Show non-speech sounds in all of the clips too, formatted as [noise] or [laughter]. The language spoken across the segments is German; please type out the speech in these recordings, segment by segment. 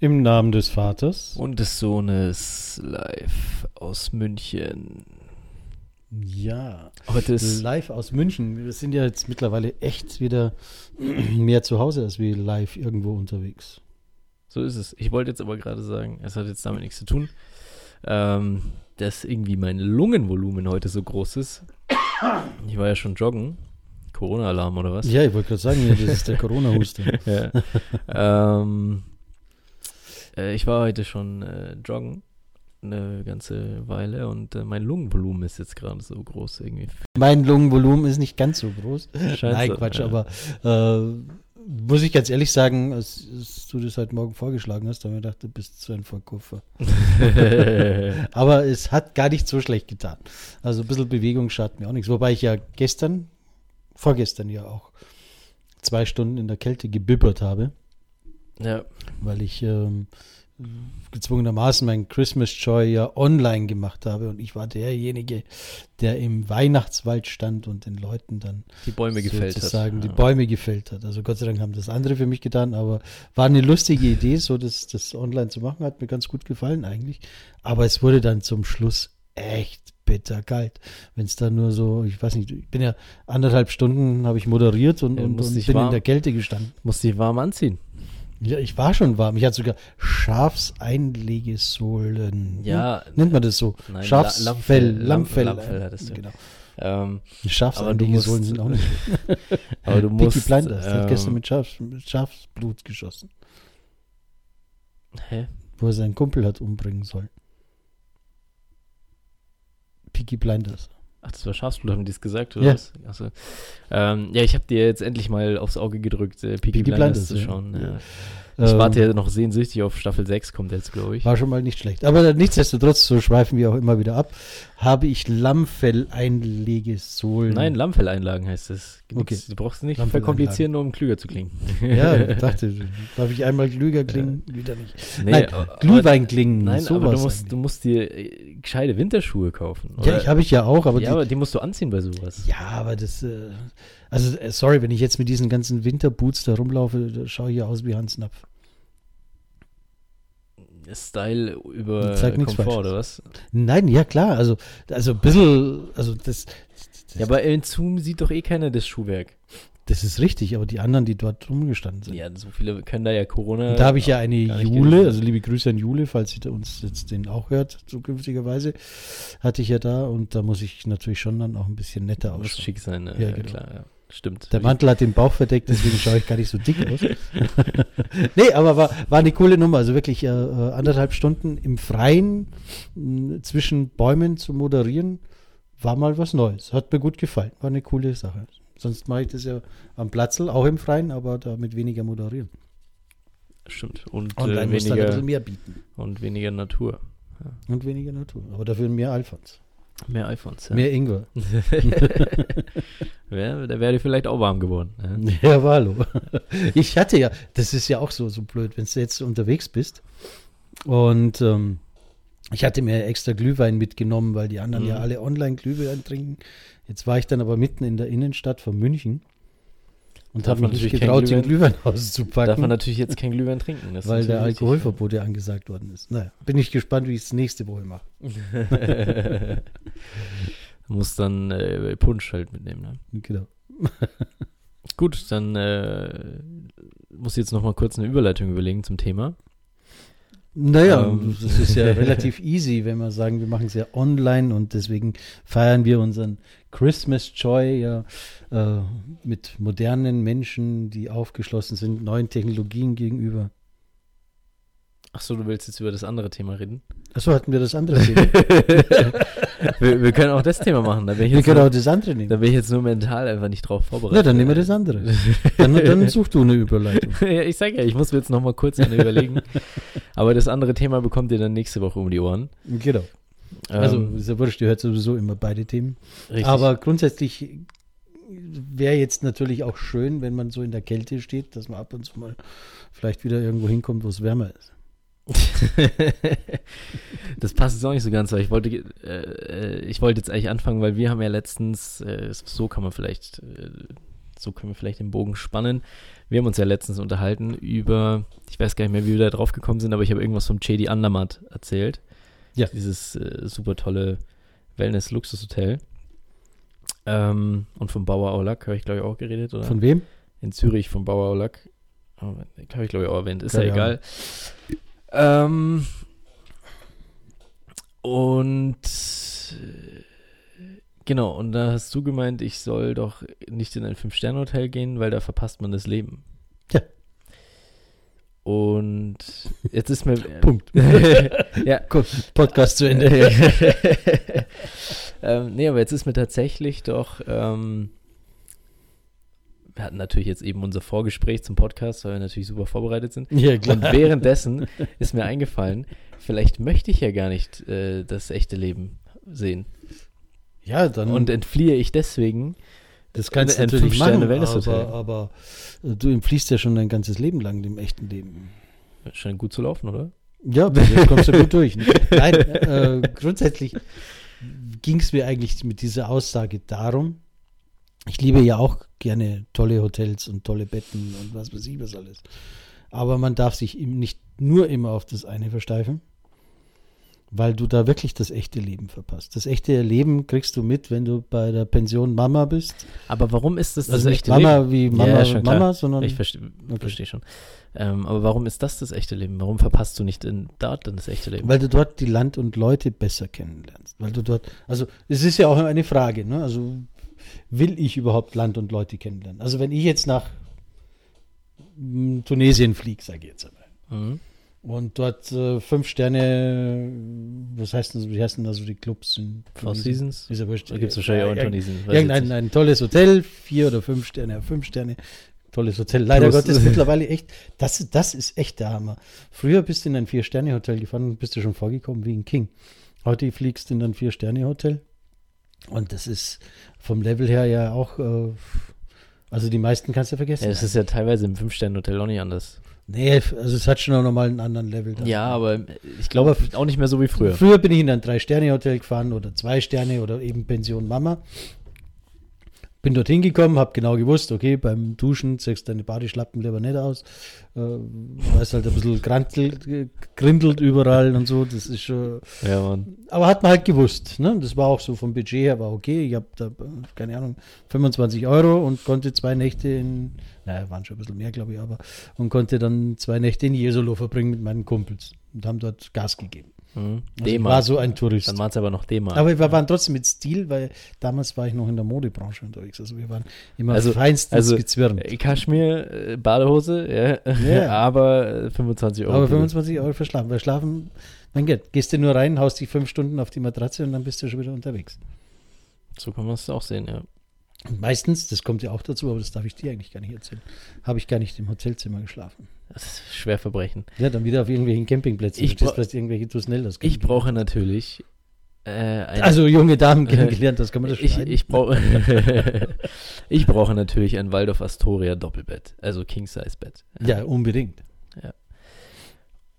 Im Namen des Vaters. Und des Sohnes live aus München. Ja. Heute ist live aus München. Wir sind ja jetzt mittlerweile echt wieder [clears throat] mehr zu Hause als wir live irgendwo unterwegs. So ist es. Ich wollte jetzt aber gerade sagen, es hat jetzt damit nichts zu tun, ähm, dass irgendwie mein Lungenvolumen heute so groß ist. Ich war ja schon joggen. Corona-Alarm oder was? Ja, ich wollte gerade sagen, das ist der [laughs] Corona-Huster. ja. ähm, äh, ich war heute schon äh, joggen eine ganze Weile und äh, mein Lungenvolumen ist jetzt gerade so groß irgendwie. Mein Lungenvolumen ist nicht ganz so groß. [laughs] Scheint Nein, Quatsch, ja. aber äh, muss ich ganz ehrlich sagen, als, als du das heute Morgen vorgeschlagen hast, habe ich gedacht, du bist so ein Verkäufer. [laughs] aber es hat gar nicht so schlecht getan. Also ein bisschen Bewegung schadet mir auch nichts. Wobei ich ja gestern, vorgestern ja auch zwei Stunden in der Kälte gebibbert habe, ja, weil ich ähm, gezwungenermaßen mein Christmas Joy ja online gemacht habe und ich war derjenige, der im Weihnachtswald stand und den Leuten dann die Bäume gefällt hat. sozusagen die Ja. Bäume gefällt hat. Also Gott sei Dank haben das andere für mich getan, aber war eine lustige Idee, so das, das online zu machen, hat mir ganz gut gefallen eigentlich. Aber es wurde dann zum Schluss echt bitterkalt. Wenn es dann nur so, ich weiß nicht, ich bin ja anderthalb Stunden, habe ich moderiert und, und, und bin in warm- der Kälte gestanden. Musst dich warm anziehen. Ja, ich war schon warm. Ich hatte sogar Schafseinlegesohlen. Ja. Hm? Nennt man das so? Nein, Schafsfell, La- Lammfell, Lammfell. Lammfell hattest du. Genau. Ähm, Schafseinlegesohlen sind auch nicht. [laughs] aber du musst. Blinders, der hat ähm, gestern mit, Schafs, mit Schafsblut geschossen, Hä? wo er seinen Kumpel hat umbringen sollen. Peaky Blinders. Ach, das war Schafsblut, haben die es gesagt, oder Ja. was? Achso. Ähm, ja, ich habe dir jetzt endlich mal aufs Auge gedrückt, äh, Peaky, Peaky Blinders, Blinders, zu schauen. Ja. Ja. Ich Ähm, warte ja noch sehnsüchtig auf Staffel 6, kommt jetzt, glaube ich. War schon mal nicht schlecht. Aber nichtsdestotrotz, so schweifen wir auch immer wieder ab, habe ich Lammfell-Einlegesohlen. Nein, Lammfelleinlagen heißt es. Okay. Du brauchst es nicht verkomplizieren, nur um klüger zu klingen. Ja, ich [laughs] dachte, darf ich einmal klüger klingen? Wieder nicht. Nee, Nein, Glühwein klingen. Nein, sowas aber du musst, du musst dir äh, gescheite Winterschuhe kaufen. Ja, oder? ich habe ich ja auch, aber ja, die, aber die musst du anziehen bei sowas. Ja, aber das, äh, also äh, sorry, wenn ich jetzt mit diesen ganzen Winterboots da rumlaufe, da schaue ich ja aus wie Hans Napf. Style über Komfort, oder was? Nein, ja klar, also, also ein bisschen, also das, das, Ja, aber in Zoom sieht doch eh keiner das Schuhwerk. das ist richtig, aber die anderen, die dort rumgestanden sind. Ja, so viele können da ja Corona. Und da habe ich ja eine Jule, gelesen. also liebe Grüße an Jule, falls sie uns jetzt den auch hört, zukünftigerweise, hatte ich ja da und da muss ich natürlich schon dann auch ein bisschen netter muss ausschauen. schick sein, ne? Ja, ja, genau. klar, ja. Stimmt. Der Mantel hat den Bauch verdeckt, deswegen schaue ich gar nicht so dick aus. [laughs] nee, aber war, war eine coole Nummer. Also wirklich äh, anderthalb Stunden im Freien mh, zwischen Bäumen zu moderieren, war mal was Neues. Hat mir gut gefallen. War eine coole Sache. Sonst mache ich das ja am Platzl, auch im Freien, aber da mit weniger moderieren. Stimmt. Und Online äh, dann ein weniger, bisschen mehr bieten. und weniger Natur. Und weniger Natur. Aber dafür mehr Alphons. Mehr iPhones, ja. Mehr Ingwer. [laughs] [laughs] Wär, da wäre dir vielleicht auch warm geworden. Ja? [laughs] Ja, hallo. Ich hatte ja, das ist ja auch so, so blöd, wenn du jetzt unterwegs bist. Und ähm, ich hatte mir extra Glühwein mitgenommen, weil die anderen Mhm. ja alle online Glühwein trinken. Jetzt war ich dann aber mitten in der Innenstadt von München und habe mich nicht natürlich kein getraut, den Glühwein- Glühwein auszupacken, Darf man natürlich jetzt kein Glühwein trinken. weil der. Alkoholverbot ja angesagt worden ist. Naja, bin ich gespannt, wie ich es nächste Woche mache. [laughs] [laughs] Muss dann äh, Punsch halt mitnehmen. Ne? Genau. [laughs] Gut, dann äh, muss ich jetzt noch mal kurz eine Überleitung überlegen zum Thema. Naja, Ähm. das ist ja [laughs] relativ easy, wenn wir sagen, wir machen es ja online und deswegen feiern wir unseren Christmas Joy ja äh, mit modernen Menschen, die aufgeschlossen sind, neuen Technologien gegenüber. Ach so, du willst jetzt über das andere Thema reden? Achso, hatten wir das andere Thema. [laughs] wir, wir können auch das Thema machen. Da wir können nur, auch das andere nehmen. da bin ich jetzt nur mental einfach nicht drauf vorbereitet. Ja, dann nehmen wir das andere. Dann, dann such du eine Überleitung. [laughs] ja, ich sag ja, ich muss mir jetzt noch mal kurz eine überlegen. Aber das andere Thema bekommt ihr dann nächste Woche um die Ohren. Genau. Also, Ähm, ist ja wurscht, ihr hört sowieso immer beide Themen. richtig. Aber grundsätzlich wäre jetzt natürlich auch schön, wenn man so in der Kälte steht, dass man ab und zu mal vielleicht wieder irgendwo hinkommt, wo es wärmer ist. [laughs] das passt jetzt auch nicht so ganz, weil ich wollte, äh, ich wollte jetzt eigentlich anfangen, weil wir haben ja letztens, äh, so kann man vielleicht, äh, so können wir vielleicht den Bogen spannen. Wir haben uns ja letztens unterhalten über, ich weiß gar nicht mehr, wie wir da drauf gekommen sind, aber ich habe irgendwas vom Chedi Andermatt erzählt. Ja. Dieses äh, super tolle Wellness-Luxushotel. Ähm, und vom Bauer Aulack habe ich, glaube ich, auch geredet, oder? Von wem? in Zürich vom Bauer Aulack. Habe ich, glaube ich, auch erwähnt. Ist ja, Keine egal. Ähm, und äh, genau, und da hast du gemeint, ich soll doch nicht in ein Fünf-Sterne-Hotel gehen, weil da verpasst man das Leben. Ja. Und jetzt ist mir. [laughs] Punkt. [laughs] ja, Gut, Podcast zu Ende. [laughs] ähm, nee, aber jetzt ist mir tatsächlich doch. Ähm, wir hatten natürlich jetzt eben unser Vorgespräch zum Podcast, weil wir natürlich super vorbereitet sind. Ja, Und währenddessen ist mir eingefallen, vielleicht möchte ich ja gar nicht äh, das echte Leben sehen. Ja, dann. Und entfliehe ich deswegen. das kannst du natürlich machen, aber, aber äh, du entfliehst ja schon dein ganzes Leben lang dem echten Leben. Scheint gut zu laufen, oder? Ja, [laughs] kommst du gut durch. Nein, äh, grundsätzlich ging es mir eigentlich mit dieser Aussage darum, ich liebe ja auch gerne tolle Hotels und tolle Betten und was weiß ich was alles. Aber man darf sich eben nicht nur immer auf das eine versteifen, weil du da wirklich das echte Leben verpasst. Das echte Leben kriegst du mit, wenn du bei der Pension Mama bist. Aber warum ist das das Also echte Mama Leben? wie Mama, Ja. Mama, sondern Ich verstehe Okay. versteh schon. Ähm, aber warum ist das das echte Leben? Warum verpasst du nicht in dort dann das echte Leben? Weil du dort die Land und Leute besser kennenlernst. Weil du dort, also es ist ja auch eine Frage, ne? Also will ich überhaupt Land und Leute kennenlernen? Also wenn ich jetzt nach mm, Tunesien fliege, sage ich jetzt einmal, Mhm. und dort äh, fünf Sterne, was heißt denn, wie heißen da so die Clubs in Four Tunesien? Seasons? Ist ja wurscht. Da gibt es wahrscheinlich auch in Tunesien. weiß ich jetzt Irgendein ein tolles Hotel, vier oder fünf Sterne, ja, fünf Sterne, tolles Hotel. Leider Plus- Gottes [laughs] mittlerweile echt, das, das ist echt der Hammer. Früher bist du in ein Vier-Sterne-Hotel gefahren und bist du schon vorgekommen wie ein King. Heute fliegst du in ein Vier-Sterne-Hotel und das ist vom Level her ja auch, äh, also die meisten kannst du vergessen. Ja, das ist ja teilweise im Fünf-Sterne-Hotel auch nicht anders. nee, also es hat schon auch nochmal einen anderen Level. da. Ja, aber ich glaube auch nicht mehr so wie früher. Früher bin ich in ein Drei-Sterne-Hotel gefahren oder zwei Sterne oder eben Pension Mama. Bin dorthin gekommen, habe genau gewusst, okay, beim Duschen ziehst deine Badeschlappen lieber nicht aus. Äh, weil es halt ein bisschen grantelt, grindelt überall und so. Das ist schon. Ja, Mann. Aber hat man halt gewusst. Ne? Das war auch so vom Budget her, war okay. Ich habe da, keine Ahnung, 25 Euro und konnte zwei Nächte in, naja, waren schon ein bisschen mehr, glaube ich, aber, und konnte dann zwei Nächte in Jesolo verbringen mit meinen Kumpels und haben dort Gas gegeben. Mhm. Also war so ein Tourist. Dann waren es aber noch D-Mark. Aber wir waren trotzdem mit Stil, weil damals war ich noch in der Modebranche unterwegs. Also wir waren immer Also- feinstens also, gezwirnt. Äh, Kaschmir, äh, Badehose, ja. Ja. [laughs] aber äh, 25 Euro. Aber 25 Euro für Schlafen. Weil Schlafen, mein Gott, gehst du nur rein, haust dich fünf Stunden auf die Matratze und dann bist du schon wieder unterwegs. So kann man es auch sehen, ja. Meistens, das kommt ja auch dazu, aber das darf ich dir eigentlich gar nicht erzählen, habe ich gar nicht im Hotelzimmer geschlafen. Das ist Schwerverbrechen. Ja, dann wieder auf irgendwelchen Campingplätzen. Ich Du stehst bra- vielleicht irgendwelche Tusnellas. Ich brauche natürlich äh, Also junge Damen kennengelernt, das kann man das ich, ich, brauche [laughs] ich brauche natürlich ein Waldorf Astoria Doppelbett, also King Size Bett. ja, unbedingt.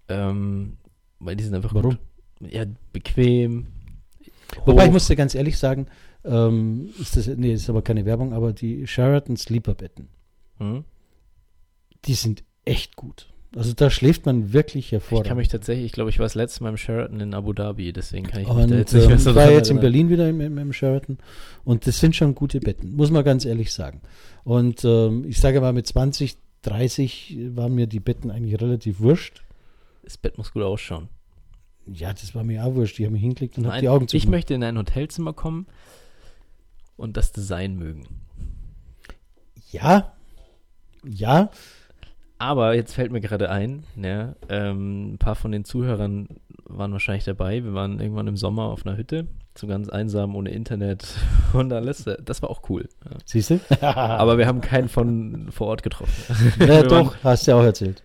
Ähm, weil die sind einfach Warum? gut. Ja, bequem. Wobei ich hoch. muss dir ganz ehrlich sagen, ähm, ist das, nee, ist aber keine Werbung, aber die Sheraton Sleeper-Betten, Hm? die sind echt gut. Also da schläft man wirklich Ich hervorragend. kann mich tatsächlich, ich glaube, ich war das letzte Mal im Sheraton in Abu Dhabi, deswegen kann ich mich und da jetzt nicht mehr ähm, so ich war jetzt in. Berlin wieder im, im, im Sheraton und das sind schon gute Betten, muss man ganz ehrlich sagen. Und ähm, ich sage mal, mit 20, 30 waren mir die Betten eigentlich relativ wurscht. Das Bett muss gut ausschauen. Ja, das war mir auch wurscht. Ich habe mich hingelegt und habe die Augen ich zugemacht. möchte in ein Hotelzimmer kommen und das Design mögen. Ja, ja, Aber jetzt fällt mir gerade ein, ja, ähm, ein paar von den Zuhörern waren wahrscheinlich dabei. Wir waren irgendwann im Sommer auf einer Hütte, so ganz einsam, ohne Internet [laughs] und alles. Das war auch cool. Ja. siehst du? [laughs] Aber wir haben keinen von vor Ort getroffen. ja, doch, hast du ja auch erzählt.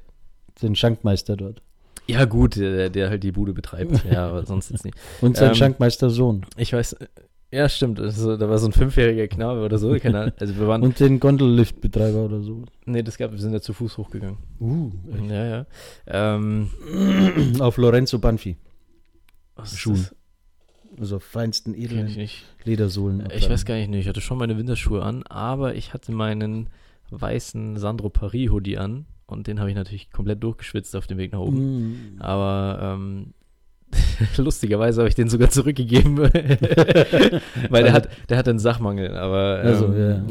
Den Schankmeister dort. Ja, gut, der, der halt die Bude betreibt. Ja, aber sonst jetzt nicht. Und sein Ähm, Schankmeister Sohn. Ich weiß, ja, stimmt. Also, da war so ein fünfjähriger Knabe oder so. Keine Ahnung. Also wir waren, Und den Gondelliftbetreiber oder so. nee, das gab, wir sind ja zu Fuß hochgegangen. Uh, Ja, ja. Ähm, [clears throat] auf Lorenzo Banfi. was ist Schuhen. das? Also feinsten Kenn ich edlen nicht. Ledersohlen. Ich weiß gar nicht, ich hatte schon meine Winterschuhe an, aber ich hatte meinen weißen Sandro Paris Hoodie an und den habe ich natürlich komplett durchgeschwitzt auf dem Weg nach oben. Mm. Aber ähm, [laughs] lustigerweise habe ich den sogar zurückgegeben, [laughs] weil der hat, der hatte einen Sachmangel, aber ähm, Also, ja.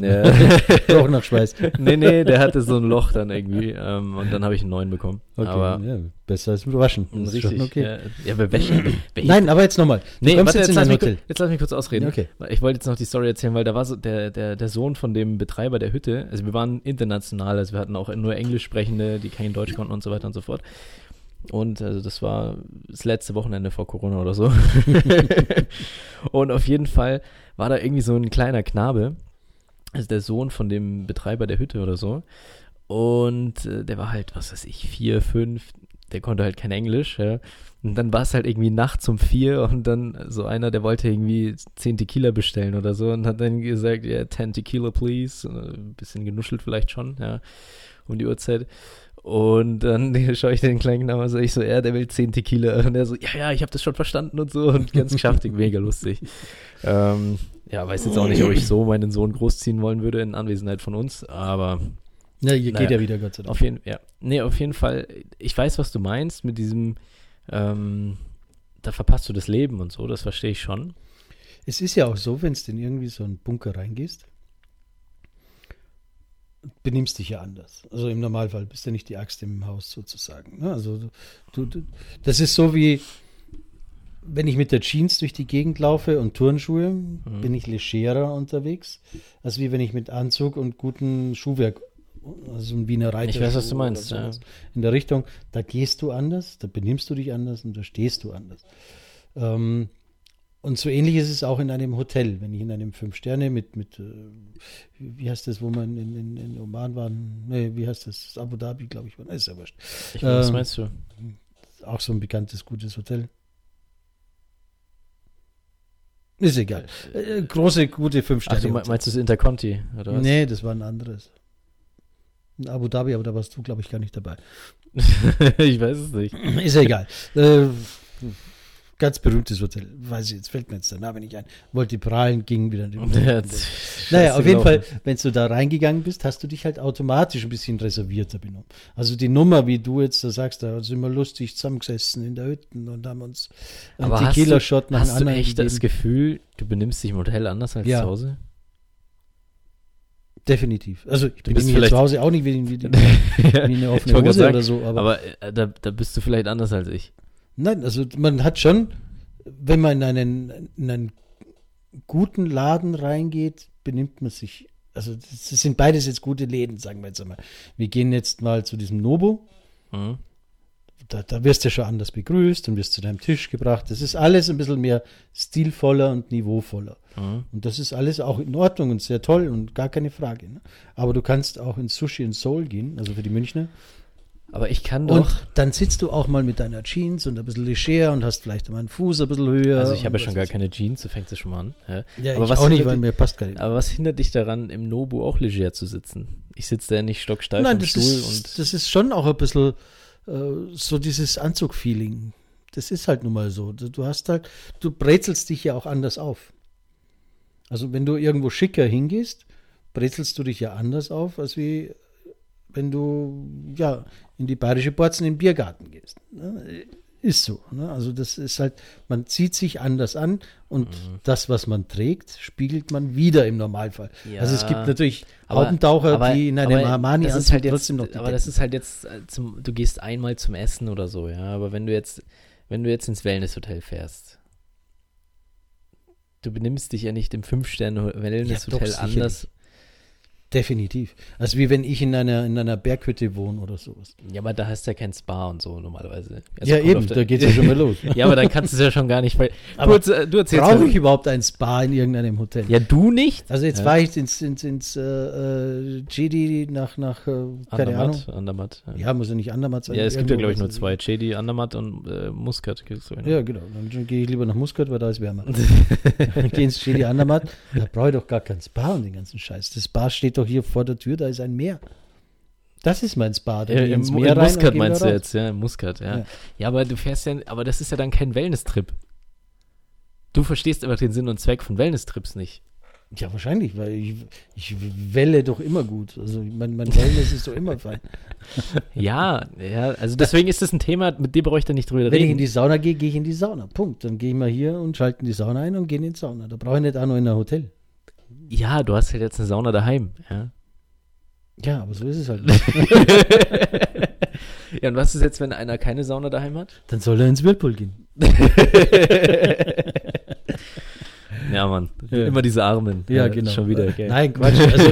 ja. [laughs] Auch nach Schweiß. nee, nee, der hatte so ein Loch dann irgendwie ähm, und dann habe ich einen neuen bekommen. Okay, aber ja, besser als mit Waschen. Richtig, okay. ja, ja, aber Wäsche, [clears throat] welche- Nein, aber jetzt nochmal. Nee, warte, jetzt jetzt, lass mich, jetzt lass mich kurz ausreden. Okay. Ich wollte jetzt noch die Story erzählen, weil da war so der, der, der Sohn von dem Betreiber der Hütte, also wir waren international, also wir hatten auch nur Englisch sprechende, die kein Deutsch konnten und so weiter und so fort. Und also das war das letzte Wochenende vor Corona oder so. [laughs] und auf jeden Fall war da irgendwie so ein kleiner Knabe, also der Sohn von dem Betreiber der Hütte oder so. Und äh, der war halt, was weiß ich, vier, fünf, der konnte halt kein Englisch, ja. Und dann war es halt irgendwie nachts um vier und dann so einer, der wollte irgendwie zehn Tequila bestellen oder so und hat dann gesagt, ja, 10 Tequila please. Und, äh, Ein bisschen genuschelt vielleicht schon, ja, um die Uhrzeit. Und dann [laughs] schaue ich den kleinen Knaben und sage ich so, ja, der will 10 Tequila. Und er so, ja, ja, ich habe das schon verstanden und so. Und ganz kraftig, [laughs] mega lustig. Ähm, ja, weiß jetzt auch nicht, ob ich so meinen Sohn großziehen wollen würde in Anwesenheit von uns, aber Ja, hier Naja. geht ja wieder, Gott sei Dank. auf jeden, ja. Nee, auf jeden Fall, ich weiß, was du meinst mit diesem, ähm, da verpasst du das Leben und so, das verstehe ich schon. Es ist ja auch so, wenn du in irgendwie so einen Bunker reingehst, benimmst dich ja anders. Also im Normalfall bist du nicht die Axt im Haus sozusagen. ne? Also du, du, das ist so wie, wenn ich mit der Jeans durch die Gegend laufe und Turnschuhe, bin ich legerer unterwegs, als wie wenn ich mit Anzug und gutem Schuhwerk, also ein Wiener Reiter. Ich weiß, was du meinst, ja. In der Richtung, da gehst du anders, da benimmst du dich anders und da stehst du anders. Ähm, und so ähnlich ist es auch in einem Hotel. Wenn ich in einem Fünf-Sterne mit, mit äh, wie heißt das, wo man in, in, in Oman waren? Nee, wie heißt das? Abu Dhabi, glaube ich. war. Ist ja wurscht. Ich was Ähm, meinst du? Auch so ein bekanntes, gutes Hotel. Ist egal. Äh, große, gute Ach, Fünf-Sterne. du me- meinst du das Interconti, oder was? Nee, das war ein anderes. In Abu Dhabi, aber da warst du, glaube ich, gar nicht dabei. [laughs] ich weiß es nicht. Ist ja egal. Äh, ganz berühmtes Hotel. Weiß ich, jetzt fällt mir jetzt der Name nicht ein. Wollte prahlen, ging wieder. Ja, Naja, auf jeden Fall, wenn du da reingegangen bist, hast du dich halt automatisch ein bisschen reservierter benommen. Also die Nummer, wie du jetzt da sagst, da sind wir lustig zusammengesessen in der Hütte und haben uns einen Tequila-Shot nach hast du echt das gegeben. Gefühl, du benimmst dich im Hotel anders als Ja. zu Hause? Definitiv. Also ich bin hier zu Hause auch nicht wie, wie, [laughs] wie, eine offene Hose oder so. Aber, Aber äh, da, da bist du vielleicht anders als ich. Nein, also man hat schon, wenn man in einen, in einen guten Laden reingeht, benimmt man sich. Also das sind beides jetzt gute Läden, sagen wir jetzt einmal. Wir gehen jetzt mal zu diesem Nobo. Mhm. da, da wirst du schon anders begrüßt und wirst zu deinem Tisch gebracht. Das ist alles ein bisschen mehr stilvoller und niveauvoller. Mhm. Und das ist alles auch in Ordnung und sehr toll und gar keine Frage. Ne? Aber du kannst auch ins Sushi in Seoul gehen, also für die Münchner. Aber ich kann Und doch. dann sitzt du auch mal mit deiner Jeans und ein bisschen leger und hast vielleicht mal einen Fuß ein bisschen höher. Also ich habe und ja schon gar keine Jeans, so fängt es schon mal an. Ja. Ja, aber ich was auch nicht, hindert weil dich- mir passt gar nicht. Aber was hindert dich daran, im Nobu auch leger zu sitzen? Ich sitze da ja nicht stocksteif Nein, das Stuhl ist, und. das ist schon auch ein bisschen äh, so dieses Anzug-Feeling. Das ist halt nun mal so. Du, du hast halt, du brezelst dich ja auch anders auf. Also wenn du irgendwo schicker hingehst, brezelst du dich ja anders auf, als wie wenn du ja in die bayerische Borzen im Biergarten gehst. Ne? Ist so. Ne? Also das ist halt, man zieht sich anders an und Mhm. das, was man trägt, spiegelt man wieder im Normalfall. Ja. Also es gibt natürlich Haubentaucher, aber- die in einem Armani das ist halt jetzt, trotzdem noch Aber das ist halt jetzt, äh, zum, du gehst einmal zum Essen oder so, ja. Aber wenn du jetzt, wenn du jetzt ins Wellnesshotel fährst, du benimmst dich ja nicht im Fünf-Sterne-Wellnesshotel Ja, anders. Definitiv. Also wie wenn ich in einer, in einer Berghütte wohne oder sowas. Ja, aber da hast du ja kein Spa und so normalerweise. Also ja, eben, da geht es ja schon mal los. [laughs] ja, aber dann kannst du es ja schon gar nicht, weil Aber du, erz- du erzählst Brauche ja, ich überhaupt ein Spa in irgendeinem Hotel? ja, du nicht? Also jetzt Ja. war ich ins, ins, ins äh, äh, GD nach, nach äh, keine Ahnung. Andermatt, Andermatt. Ja, Ja, muss ja nicht Andermatt sein. ja es gibt ja, glaube ich, nur zwei. Chedi, Andermatt und äh, Muscat. Ja, genau. Dann gehe ich lieber nach Muscat, weil da ist wärmer. [laughs] Dann gehe ins GD Andermatt. Da brauche ich doch gar kein Spa und den ganzen Scheiß. Das Spa steht doch hier vor der Tür, da ist ein Meer. Das ist mein Spa. Ja, im, ins Meer und Muscat meinst du raus. jetzt, ja, im Muscat, ja. Ja. ja. aber du fährst ja, aber das ist ja dann kein Wellness-Trip. Du verstehst aber den Sinn und Zweck von Wellness-Trips nicht. Ja, wahrscheinlich, weil ich, ich welle doch immer gut. Also mein, mein Wellness ist doch immer fein. [laughs] Ja, ja, also deswegen ist das ein Thema, mit dem brauche ich da nicht drüber Wenn ich in reden. die Sauna gehe, gehe ich in die Sauna. Punkt. Dann gehe ich mal hier und schalte in die Sauna ein und gehe in die Sauna. Da brauche ich nicht auch noch in ein Hotel. Ja, du hast halt jetzt eine Sauna daheim. Ja, Ja, aber so ist es halt. [laughs] ja und was ist jetzt, wenn einer keine Sauna daheim hat? Dann soll er ins Whirlpool gehen. [laughs] Ja, Mann. Ja. Immer diese Armen. Ja, genau. Schon wieder, gell? Nein, Quatsch. Also,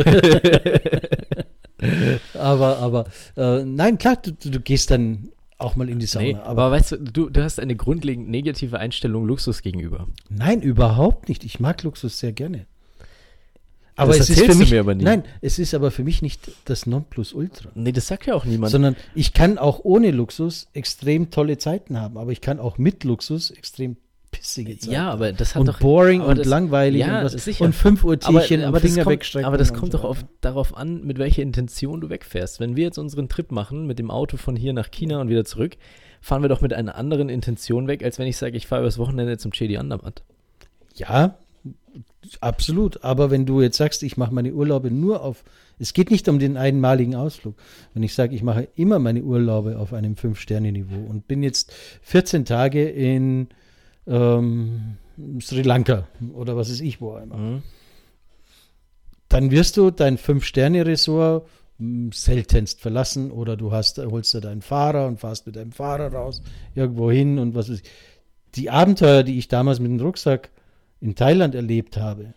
[laughs] aber, aber, äh, nein, klar, du, du gehst dann auch mal in die Sauna. Nee, aber, weißt du, du, du hast eine grundlegend negative Einstellung Luxus gegenüber. Nein, überhaupt nicht. Ich mag Luxus sehr gerne. Aber Das es ist für mich, mir aber nie. nein, es ist aber für mich nicht das Nonplusultra. Nee, das sagt ja auch niemand. Sondern ich kann auch ohne Luxus extrem tolle Zeiten haben, aber ich kann auch mit Luxus extrem pissige Zeiten ja, aber das hat und doch. boring aber und das- langweilig ja, und, was, sicher. und 5 Uhr aber, Tierchen aber, das Finger kommt, wegstrecken. aber das kommt so doch weiter. darauf an, mit welcher Intention du wegfährst. Wenn wir jetzt unseren Trip machen mit dem Auto von hier nach China und wieder zurück, fahren wir doch mit einer anderen Intention weg, als wenn ich sage, ich fahre übers Wochenende zum Chedi Andermatt. Ja, absolut. Aber wenn du jetzt sagst, ich mache meine Urlaube nur auf, es geht nicht um den einmaligen Ausflug. Wenn ich sage, ich mache immer meine Urlaube auf einem Fünf-Sterne-Niveau und bin jetzt 14 Tage in ähm, Sri Lanka oder was ist ich wo einmal, Mhm. dann wirst du dein Fünf-Sterne-Resort mh, seltenst verlassen oder du hast, holst dir deinen Fahrer und fahrst mit deinem Fahrer raus irgendwo hin und was weiß ich. Die Abenteuer, die ich damals mit dem Rucksack in Thailand erlebt habe,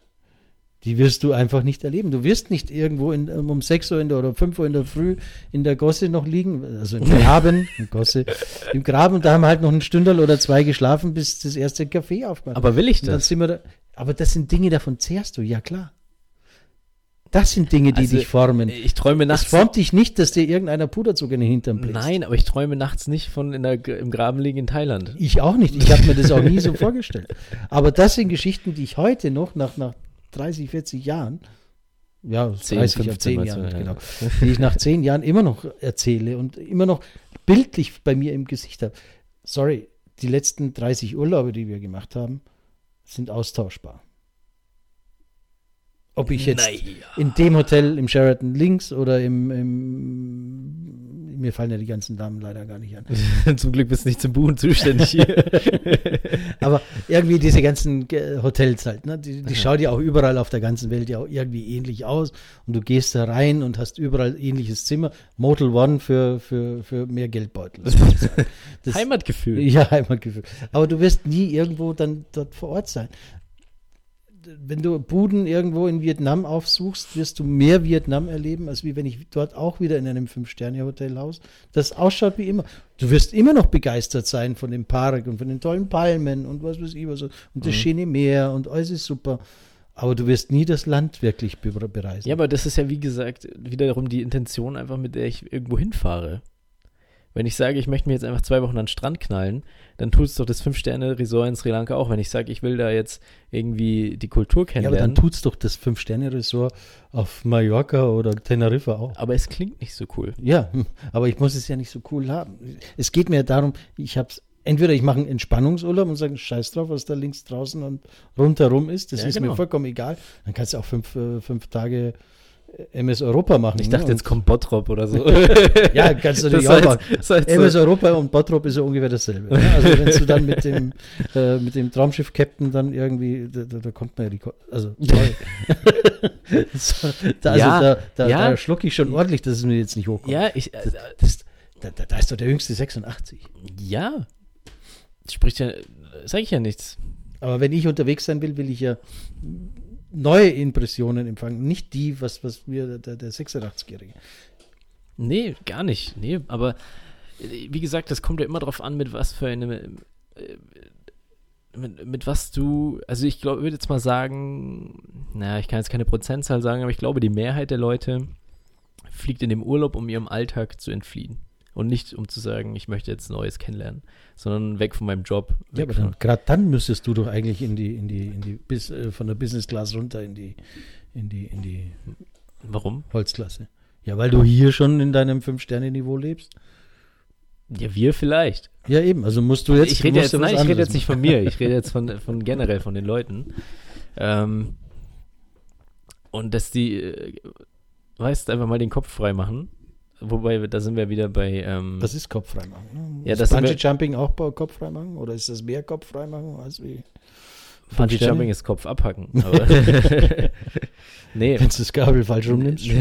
die wirst du einfach nicht erleben. Du wirst nicht irgendwo in, um 6 Uhr in der, oder 5 Uhr in der Früh in der Gosse noch liegen, also im Graben, [laughs] im Gosse, im Graben und da haben halt noch ein Stündel oder zwei geschlafen, bis das erste Café aufgemacht Aber will ich das? da, aber das sind Dinge, davon zehrst du, ja klar. Das sind Dinge, die Also, dich formen. Ich träume nachts. formt dich nicht, dass dir irgendeiner Puderzug in den Hintern bläst. Nein, aber ich träume nachts nicht von in der, im Graben liegen in Thailand. Ich auch nicht. Ich habe mir das auch nie so vorgestellt. Aber das sind Geschichten, die ich heute noch nach, nach 30, 40 Jahren, ja, 10, 30 auf 15 10 meinst du, Jahren, ja. genau, die ich nach 10 Jahren immer noch erzähle und immer noch bildlich bei mir im Gesicht habe. Sorry, die letzten 30 Urlaube, die wir gemacht haben, sind austauschbar. Ob ich jetzt Naja. in dem Hotel im Sheraton links oder im, im mir fallen ja die ganzen Namen leider gar nicht an. [laughs] Zum Glück bist du nicht zum Buchen zuständig hier. [laughs] Aber irgendwie diese ganzen Hotels halt, ne? die, die schauen ja auch überall auf der ganzen Welt ja auch irgendwie ähnlich aus. Und du gehst da rein und hast überall ähnliches Zimmer. Motel One für, für, für mehr Geldbeutel. Das- Heimatgefühl. Ja, Heimatgefühl. Aber du wirst nie irgendwo dann dort vor Ort sein. Wenn du Buden irgendwo in Vietnam aufsuchst, wirst du mehr Vietnam erleben, als wie wenn ich dort auch wieder in einem Fünf-Sterne-Hotel-Haus, das ausschaut wie immer. Du wirst immer noch begeistert sein von dem Park und von den tollen Palmen und was weiß ich was. Und das Mhm. schöne Meer und alles ist super. Aber du wirst nie das Land wirklich be bereisen. Ja, aber das ist ja, wie gesagt, wiederum die Intention einfach, mit der ich irgendwo hinfahre. Wenn ich sage, ich möchte mir jetzt einfach zwei Wochen an den Strand knallen, dann tut es doch das Fünf-Sterne-Resort in Sri Lanka auch. Wenn ich sage, ich will da jetzt irgendwie die Kultur Ja, aber kennenlernen. dann tut's doch das Fünf-Sterne-Resort auf Mallorca oder Teneriffa auch. aber es klingt nicht so cool. Ja, [laughs] aber ich muss es ja nicht so cool haben. Es geht mir darum, ich hab's, entweder ich mache einen Entspannungsurlaub und sage, scheiß drauf, was da links draußen und rundherum ist, das Ja, ist genau. mir vollkommen egal. Dann kannst du auch fünf, äh, fünf Tage MS Europa machen. Ich ne? dachte, jetzt Und- kommt Bottrop oder so. [laughs] Ja, kannst du natürlich Das auch machen. jetzt- das jetzt MS so- Europa und Bottrop ist ja ungefähr dasselbe. Ne? Also wenn du dann mit dem, [laughs] äh, mit dem Traumschiff-Captain dann irgendwie, da, da, da kommt man ja die, Ko also [laughs] so, da, also Ja, da, da, ja. da schlucke ich schon ordentlich, dass es mir jetzt nicht hochkommt. Ja, ich, äh, Das, da, da, da ist doch der jüngste 86. ja. Spricht ja, sage ich ja nichts. Aber wenn ich unterwegs sein will, will ich ja neue Impressionen empfangen, nicht die, was, was mir der, der 86-Jährige. Nee, gar nicht. Nee, aber äh, wie gesagt, das kommt ja immer drauf an, mit was für eine. äh, Mit, mit was du. Also, ich glaube, würde jetzt mal sagen. Naja, ich kann jetzt keine Prozentzahl sagen, aber ich glaube, die Mehrheit der Leute fliegt in dem Urlaub, um ihrem Alltag zu entfliehen. Und nicht, um zu sagen, ich möchte jetzt Neues kennenlernen, sondern weg von meinem Job. Ja, aber dann, gerade dann müsstest du doch eigentlich in die, in die, in die, bis, äh, von der Business Class runter in die, in die, in die warum? Holzklasse. Ja, weil du hier schon in deinem Fünf-Sterne-Niveau lebst. Ja, wir vielleicht. Ja, eben. Also musst du jetzt. ich rede jetzt, nein, ich rede jetzt nicht von mir, ich [laughs] rede jetzt von, von generell von den Leuten. Ähm, Und dass die, äh, weißt, einfach mal den Kopf frei machen. Wobei, da sind wir wieder bei. Ähm, Das ist Kopf frei machen. Ne? Ja, ist das Bungee Jumping auch bei Kopf frei machen? Oder ist das mehr Kopf frei machen als wie Bungee? Jumping ist Kopf abhacken. [laughs] [laughs] Nee. wenn du das Kabel falsch rumnimmst? [laughs] nee,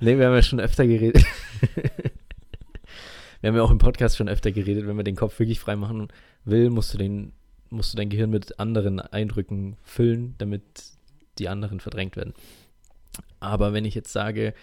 wir haben ja schon öfter geredet. wir haben ja auch im Podcast schon öfter geredet, wenn man den Kopf wirklich frei machen will, musst du den, musst du dein Gehirn mit anderen Eindrücken füllen, damit die anderen verdrängt werden. Aber wenn ich jetzt sage,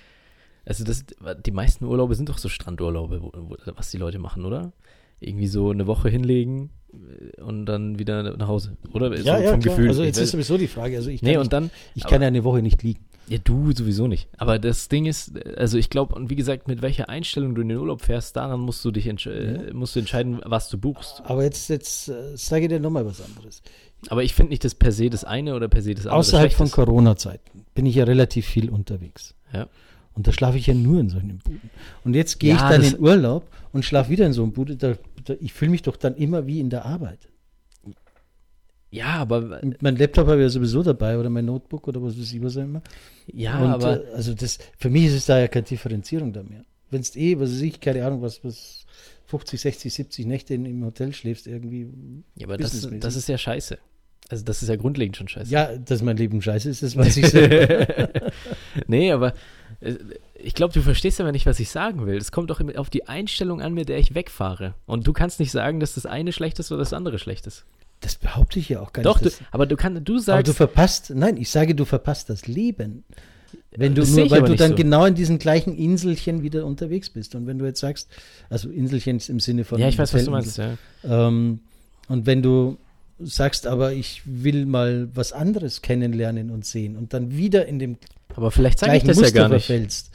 also das, die meisten Urlaube sind doch so Strandurlaube, wo, wo, was die Leute machen, oder? Irgendwie so eine Woche hinlegen äh, und dann wieder nach Hause, oder? So ja, ja, vom klar. Gefühl. Also jetzt ist sowieso die Frage. Also ich kann, nee, nicht, und dann, ich aber- kann ja eine Woche nicht liegen. ja, du sowieso nicht. Aber das Ding ist, also ich glaube, und wie gesagt, mit welcher Einstellung du in den Urlaub fährst, daran musst du dich entsch äh, musst du entscheiden, was du buchst. Aber jetzt, jetzt äh, sage ich dir nochmal was anderes. Aber ich finde nicht, dass per se das eine oder per se das andere Außerhalb von. Corona-Zeiten bin ich ja relativ viel unterwegs. Ja. Und da schlafe ich ja nur in solchen Buden. Und jetzt gehe Ja, ich dann in Urlaub und schlafe wieder in so einem Bude. Da, da, ich fühle mich doch dann immer wie in der Arbeit. Ja, aber Und mein Laptop habe ich ja sowieso dabei oder mein Notebook oder was weiß ich was auch immer. ja, und aber äh, also das, für mich ist es da ja keine Differenzierung da mehr. Wenn es eh, was weiß ich, keine Ahnung, was, was 50, 60, 70 Nächte in, im Hotel schläfst, irgendwie. ja, aber das, das ist ja scheiße. Also das ist ja grundlegend schon scheiße. Ja, dass mein Leben scheiße ist, das [laughs] weiß ich selber. [laughs] nee, aber äh, ich glaube, du verstehst aber nicht, was ich sagen will. Es kommt doch auf die Einstellung an, mit der ich wegfahre. Und du kannst nicht sagen, dass das eine schlecht ist oder das andere schlecht ist. Das behaupte ich ja auch gar Doch, nicht. Das, aber du kannst, du aber sagst, du verpasst, nein, ich sage, du verpasst das Leben. Wenn du Das nur, weil du dann so. genau in diesen gleichen Inselchen wieder unterwegs bist. Und wenn du jetzt sagst, also Inselchen ist im Sinne von. ja, ich weiß, was du meinst. Ja. Ähm, und wenn du sagst, aber ich will mal was anderes kennenlernen und sehen und dann wieder in dem Aber vielleicht sage ich gleichen das ja Muster gar nicht. verfällst.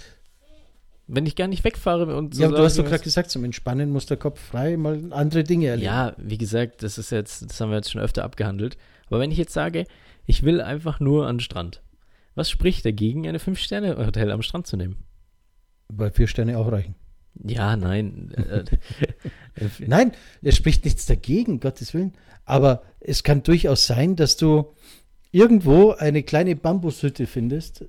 Wenn ich gar nicht wegfahre und so ja, du hast doch gerade gesagt, zum Entspannen muss der Kopf frei mal andere Dinge erleben. Ja, wie gesagt, das ist jetzt, das haben wir jetzt schon öfter abgehandelt. Aber wenn ich jetzt sage, ich will einfach nur an den Strand, was spricht dagegen, eine Fünf-Sterne-Hotel am Strand zu nehmen? Weil vier Sterne auch reichen. Ja, nein. [laughs] Äh, Nein, es spricht nichts dagegen, Gottes Willen. Aber es kann durchaus sein, dass du irgendwo eine kleine Bambushütte findest,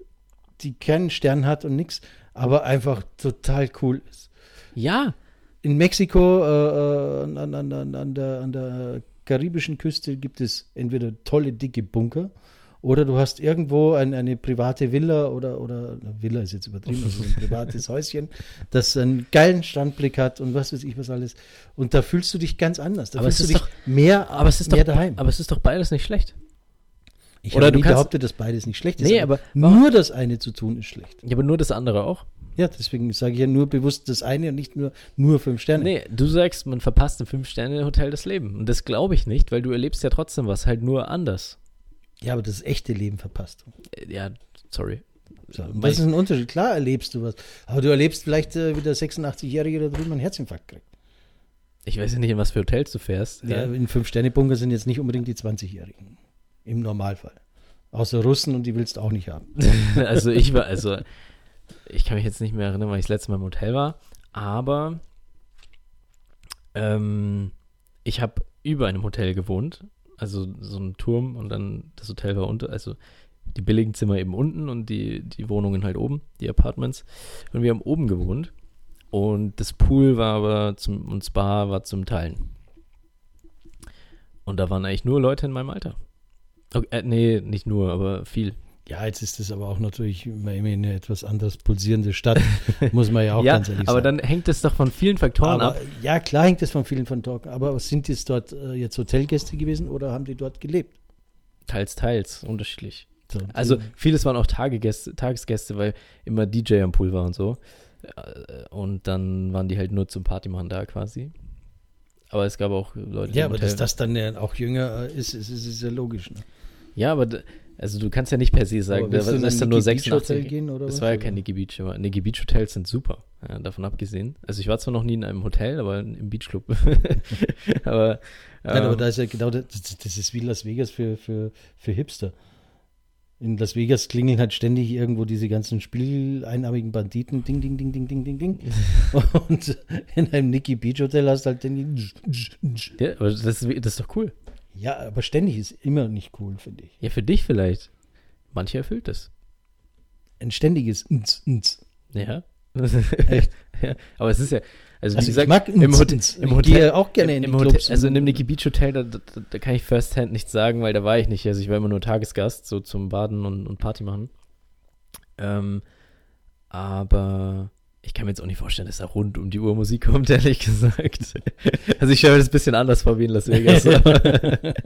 die keinen Stern hat und nichts, aber einfach total cool ist. ja, In Mexiko äh, äh, an, an, an, an, der, an der karibischen Küste gibt es entweder tolle, dicke Bunker oder du hast irgendwo ein, eine private Villa oder, oder Villa ist jetzt übertrieben, also ein privates [laughs] Häuschen, das einen geilen Standblick hat und was weiß ich was alles. Und da fühlst du dich ganz anders. Da Aber es fühlst du dich mehr, aber es ist mehr doch, daheim. aber es ist doch beides nicht schlecht. ich oder habe du nie kannst- behauptet, dass beides nicht schlecht ist. Nee, aber nur das eine zu tun ist schlecht. Ja, aber nur das andere auch. Ja, deswegen sage ich ja nur bewusst das eine und nicht nur, nur fünf Sterne. Nee, du sagst, man verpasst im Fünf-Sterne-Hotel das Leben. Und das glaube ich nicht, weil du erlebst ja trotzdem was, halt nur anders. Ja, aber das echte Leben verpasst. Äh, Ja, sorry. So, Mein- das ist ein Unterschied. Klar erlebst du was. Aber du erlebst vielleicht, äh, wie der 86-Jährige da drüben einen Herzinfarkt kriegt. Ich weiß ja nicht, in was für Hotels du fährst. Ja, in Fünf-Sterne-Bunker sind jetzt nicht unbedingt die 20-Jährigen. Im Normalfall. Außer Russen und die willst du auch nicht haben. [laughs] also ich war, also ich kann mich jetzt nicht mehr erinnern, weil ich das letzte Mal im Hotel war, aber ähm, ich habe über einem Hotel gewohnt, also so ein Turm und dann das Hotel war unter, also die billigen Zimmer eben unten und die, die Wohnungen halt oben, die Apartments. Und wir haben oben gewohnt und das Pool war aber zum, und Spa war zum Teilen. Und da waren eigentlich nur Leute in meinem Alter. Okay, äh, nee, nicht nur, aber viel. Ja, jetzt ist es aber auch natürlich immer eine etwas anders pulsierende Stadt, [laughs] muss man ja auch ja, ganz ehrlich aber sagen. dann hängt es doch von vielen Faktoren aber, ab. ja, klar hängt es von vielen von dort. Aber sind es dort äh, jetzt Hotelgäste gewesen oder haben die dort gelebt? Teils, teils, unterschiedlich. So, Also vieles waren auch Tagegäste, Tagesgäste, weil immer DJ am Pool war und so. Äh, Und dann waren die halt nur zum Partymachen da quasi. Aber es gab auch Leute, die ja, aber dass das dann ja auch jünger äh, ist, ist, ist, ist ja logisch. Ne? Ja, aber also du kannst ja nicht per se sagen, da ist dann nur Niki Beach 86. Hotel gehen oder das was, war ja kein Niki Beach, aber Niki Beach Hotels sind super, ja, davon abgesehen. Also ich war zwar noch nie in einem Hotel, aber im Beachclub. [laughs] aber Nein, aber ähm, da ist ja genau das, das ist wie Las Vegas für, für, für Hipster. In Las Vegas klingeln halt ständig irgendwo diese ganzen spieleinarmigen Banditen, ding, ding, ding, ding, ding, ding, ding. [laughs] Und in einem Nicky Beach Hotel hast du halt den. ja, aber das, ist- das ist doch cool. Ja, aber ständig ist immer nicht cool, finde ich. Ja, für dich vielleicht. manche erfüllt es. Ein ständiges Nz, Nz. Ja. Echt? [laughs] ja. Aber es ist ja, also, Also wie ich gesagt, mag im Hotel, im Ich Hotel, gehe auch gerne in im die Hotel, Clubs also in einem Nikki Beach Hotel, da, da, da kann ich first hand nichts sagen, weil da war ich nicht. Also ich war immer nur Tagesgast, so zum Baden und, und Party machen. Ähm, aber ich kann mir jetzt auch nicht vorstellen, dass da rund um die Uhr Musik kommt, [laughs] ehrlich gesagt. Also ich stelle mir das ein bisschen anders vor wie in Las Vegas. [laughs]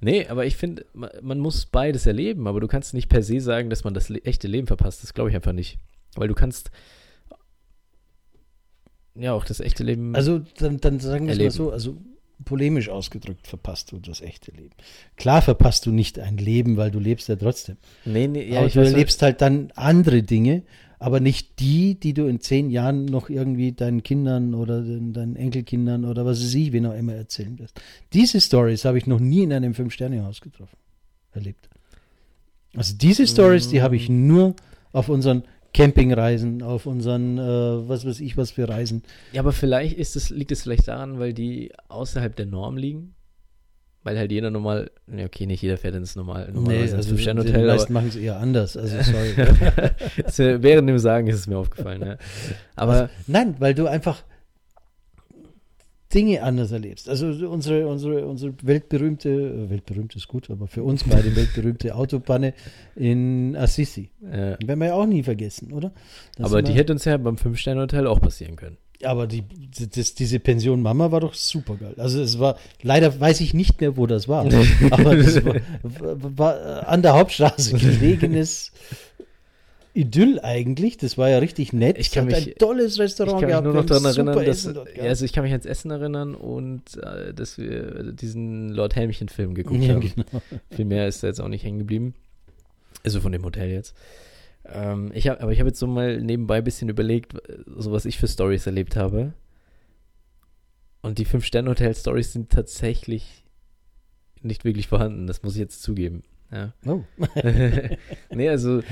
nee, aber ich finde, man, man muss beides erleben, aber du kannst nicht per se sagen, dass man das le echte Leben verpasst. Das glaube ich einfach nicht. Weil du kannst ja auch das echte Leben. Also dann, dann sagen wir es mal so, also polemisch ausgedrückt verpasst du das echte Leben. Klar verpasst du nicht ein Leben, weil du lebst ja trotzdem. nee, nee, ja, aber ich du erlebst halt dann andere Dinge, aber nicht die, die du in zehn Jahren noch irgendwie deinen Kindern oder den, deinen Enkelkindern oder was weiß ich, wen auch immer erzählen wirst. Diese Stories habe ich noch nie in einem Fünf-Sterne-Haus getroffen, erlebt. Also diese Stories, die habe ich Mm. nur auf unseren Campingreisen, auf unseren, äh, was weiß ich, was für Reisen. Ja, aber vielleicht ist es, liegt es vielleicht daran, weil die außerhalb der Norm liegen. Weil halt jeder normal, ja, okay, nicht jeder fährt ins normal, normalerweise ins also die Fünf-Sterne-Hotel, meisten aber machen es eher anders. Also [laughs] sorry. wär- während dem Sagen ist es mir aufgefallen, ja. Aber Also, nein, weil du einfach Dinge anders erlebst. Also unsere, unsere, unsere weltberühmte, äh, weltberühmt ist gut, aber für uns beide weltberühmte [laughs] Autopanne in Assisi. Die werden wir ja auch nie vergessen, oder? Das aber die hätte uns ja beim Fünf-Sterne-Hotel auch passieren können. Aber die, das, diese Pension Mama war doch super geil. Also es war, leider weiß ich nicht mehr, wo das war. [laughs] aber das war, war, an der Hauptstraße gelegenes Idyll eigentlich. Das war ja richtig nett. Ich kann mich- ein tolles Ich Restaurant kann mich gehabt. nur noch daran erinnern, dass, ja, also ich kann mich ans Essen erinnern und äh, dass wir diesen Lord Helmchen-Film geguckt Ja, haben. genau. Viel mehr ist da jetzt auch nicht hängen geblieben. Also von dem Hotel jetzt. Ähm, ich hab, aber ich habe jetzt so mal nebenbei ein bisschen überlegt, so was ich für Stories erlebt habe. Und die Fünf-Sterne-Hotel-Stories sind tatsächlich nicht wirklich vorhanden. Das muss ich jetzt zugeben. Ja. Oh. [laughs] nee, also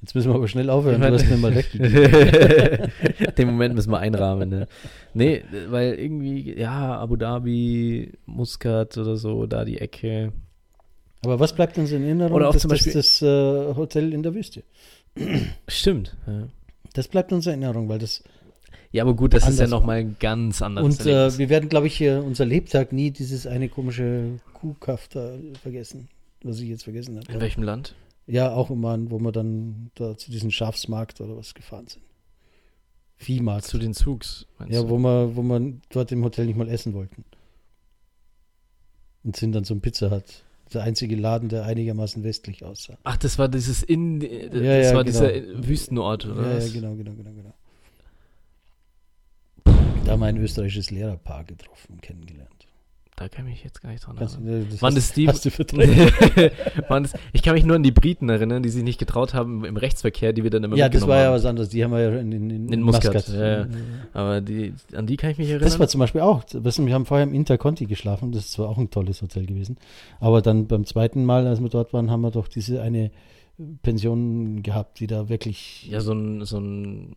Jetzt müssen wir aber schnell aufhören, du hast mir mal recht. [laughs] Den Moment müssen wir einrahmen, ne? Nee, weil irgendwie, ja, Abu Dhabi, Muscat oder so, da die Ecke. Aber was bleibt uns in Erinnerung? Oder auch das, zum das, Beispiel- das äh, Hotel in der Wüste. Stimmt. Ja, Das bleibt uns in Erinnerung, weil das. ja aber gut, das ist ja nochmal ein ganz anderes Und äh, wir werden, glaube ich, hier unser Lebtag nie dieses eine komische Kuhkaff da vergessen, was ich jetzt vergessen In habe. welchem Land? Ja, auch im Mann, wo wir dann da zu diesem Schafsmarkt oder was gefahren sind. Viehmarkt. Zu den Zugs, meinst ja, du? wo wir, wo wir dort im Hotel nicht mal essen wollten. Und sind dann zum Pizza Hut. Der einzige Laden, der einigermaßen westlich aussah. Ach, das war dieses in, das Ja, ja, war genau. dieser Wüstenort, oder Ja, ja, was? genau, genau, genau, genau. Da haben wir ein österreichisches Lehrerpaar getroffen kennengelernt. Da kann ich mich jetzt gar nicht dran erinnern. Waren hast, das die? [laughs] Waren das, ich kann mich nur an die Briten erinnern, die sich nicht getraut haben im Rechtsverkehr, die wir dann immer Ja, das war ja haben. was anderes. Die haben wir ja in, in, in, In Muscat, ja, ja. Aber die, an die kann ich mich erinnern. Das war zum Beispiel auch, wir haben vorher im Interconti geschlafen, das ist zwar auch ein tolles Hotel gewesen, aber dann beim zweiten Mal, als wir dort waren, haben wir doch diese eine Pension gehabt, die da wirklich, Ja, so ein, so ein,